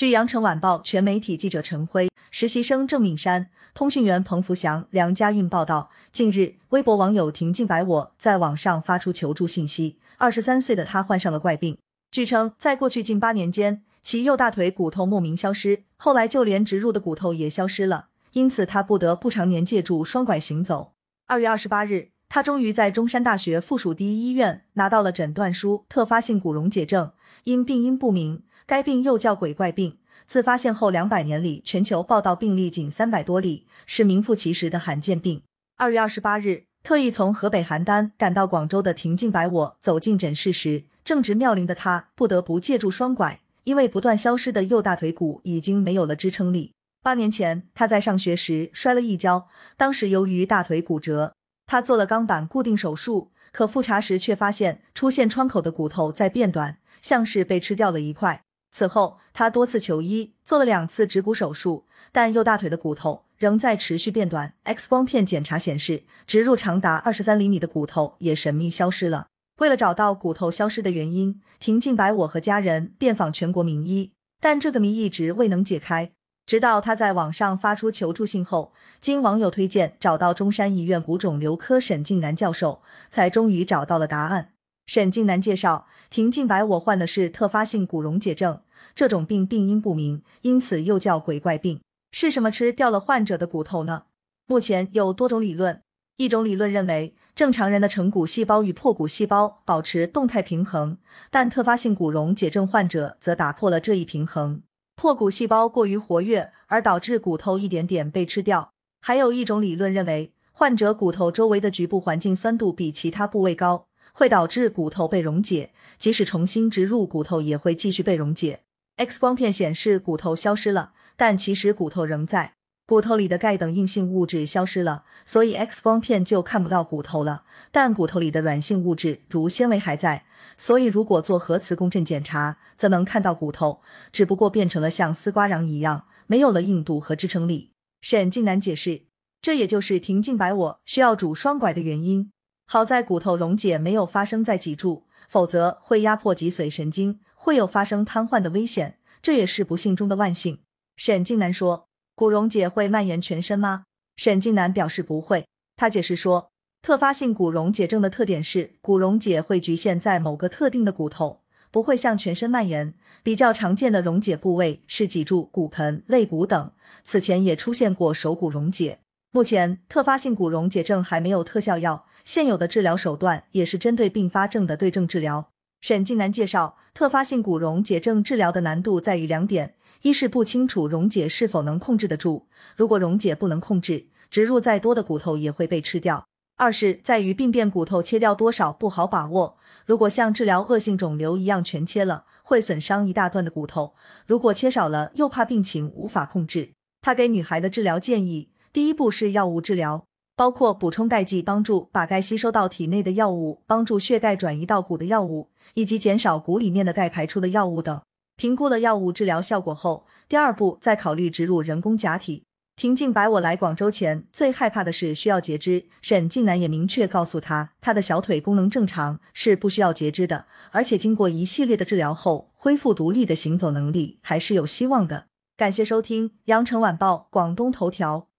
据羊城晚报全媒体记者陈辉、实习生郑敏山、通讯员彭福祥、梁家韵报道，近日，微博网友婷静白我在网上发出求助信息。二十三岁的他患上了怪病，据称，在过去近八年间，其右大腿骨头莫名消失，后来就连植入的骨头也消失了，因此他不得不常年借助双拐行走。二月二十八日，他终于在中山大学附属第一医院拿到了诊断书——特发性骨溶解症，因病因不明。该病又叫鬼怪病，自发现后两百年里，全球报道病例仅三百多例，是名副其实的罕见病。二月二十八日，特意从河北邯郸赶到广州的婷静白我走进诊室时，正值妙龄的她不得不借助双拐，因为不断消失的右大腿骨已经没有了支撑力。八年前，她在上学时摔了一跤，当时由于大腿骨折，她做了钢板固定手术，可复查时却发现出现创口的骨头在变短，像是被吃掉了一块。此后，他多次求医，做了两次植骨手术，但右大腿的骨头仍在持续变短。X 光片检查显示，植入长达二十三厘米的骨头也神秘消失了。为了找到骨头消失的原因，婷静白我和家人遍访全国名医，但这个谜一直未能解开。直到他在网上发出求助信后，经网友推荐找到中山医院骨肿瘤科沈静南教授，才终于找到了答案。沈静南介绍。婷静白我患的是特发性骨溶解症，这种病病因不明，因此又叫鬼怪病。是什么吃掉了患者的骨头呢？目前有多种理论，一种理论认为，正常人的成骨细胞与破骨细胞保持动态平衡，但特发性骨溶解症患者则打破了这一平衡，破骨细胞过于活跃，而导致骨头一点点被吃掉。还有一种理论认为，患者骨头周围的局部环境酸度比其他部位高。会导致骨头被溶解，即使重新植入骨头也会继续被溶解。X 光片显示骨头消失了，但其实骨头仍在，骨头里的钙等硬性物质消失了，所以 X 光片就看不到骨头了。但骨头里的软性物质如纤维还在，所以如果做核磁共振检查，则能看到骨头，只不过变成了像丝瓜瓤一样，没有了硬度和支撑力。沈静南解释，这也就是婷静白我需要拄双拐的原因。好在骨头溶解没有发生在脊柱，否则会压迫脊髓神经，会有发生瘫痪的危险。这也是不幸中的万幸。沈静南说：“骨溶解会蔓延全身吗？”沈静南表示不会。他解释说，特发性骨溶解症的特点是骨溶解会局限在某个特定的骨头，不会向全身蔓延。比较常见的溶解部位是脊柱、骨盆、肋骨等。此前也出现过手骨溶解。目前，特发性骨溶解症还没有特效药。现有的治疗手段也是针对并发症的对症治疗。沈静南介绍，特发性骨溶解症治疗的难度在于两点：一是不清楚溶解是否能控制得住，如果溶解不能控制，植入再多的骨头也会被吃掉；二是在于病变骨头切掉多少不好把握，如果像治疗恶性肿瘤一样全切了，会损伤一大段的骨头；如果切少了，又怕病情无法控制。他给女孩的治疗建议，第一步是药物治疗。包括补充钙剂，帮助把钙吸收到体内的药物，帮助血钙转移到骨的药物，以及减少骨里面的钙排出的药物等。评估了药物治疗效果后，第二步再考虑植入人工假体。婷静白我来广州前最害怕的是需要截肢，沈静南也明确告诉他，他的小腿功能正常，是不需要截肢的，而且经过一系列的治疗后，恢复独立的行走能力还是有希望的。感谢收听羊城晚报广东头条。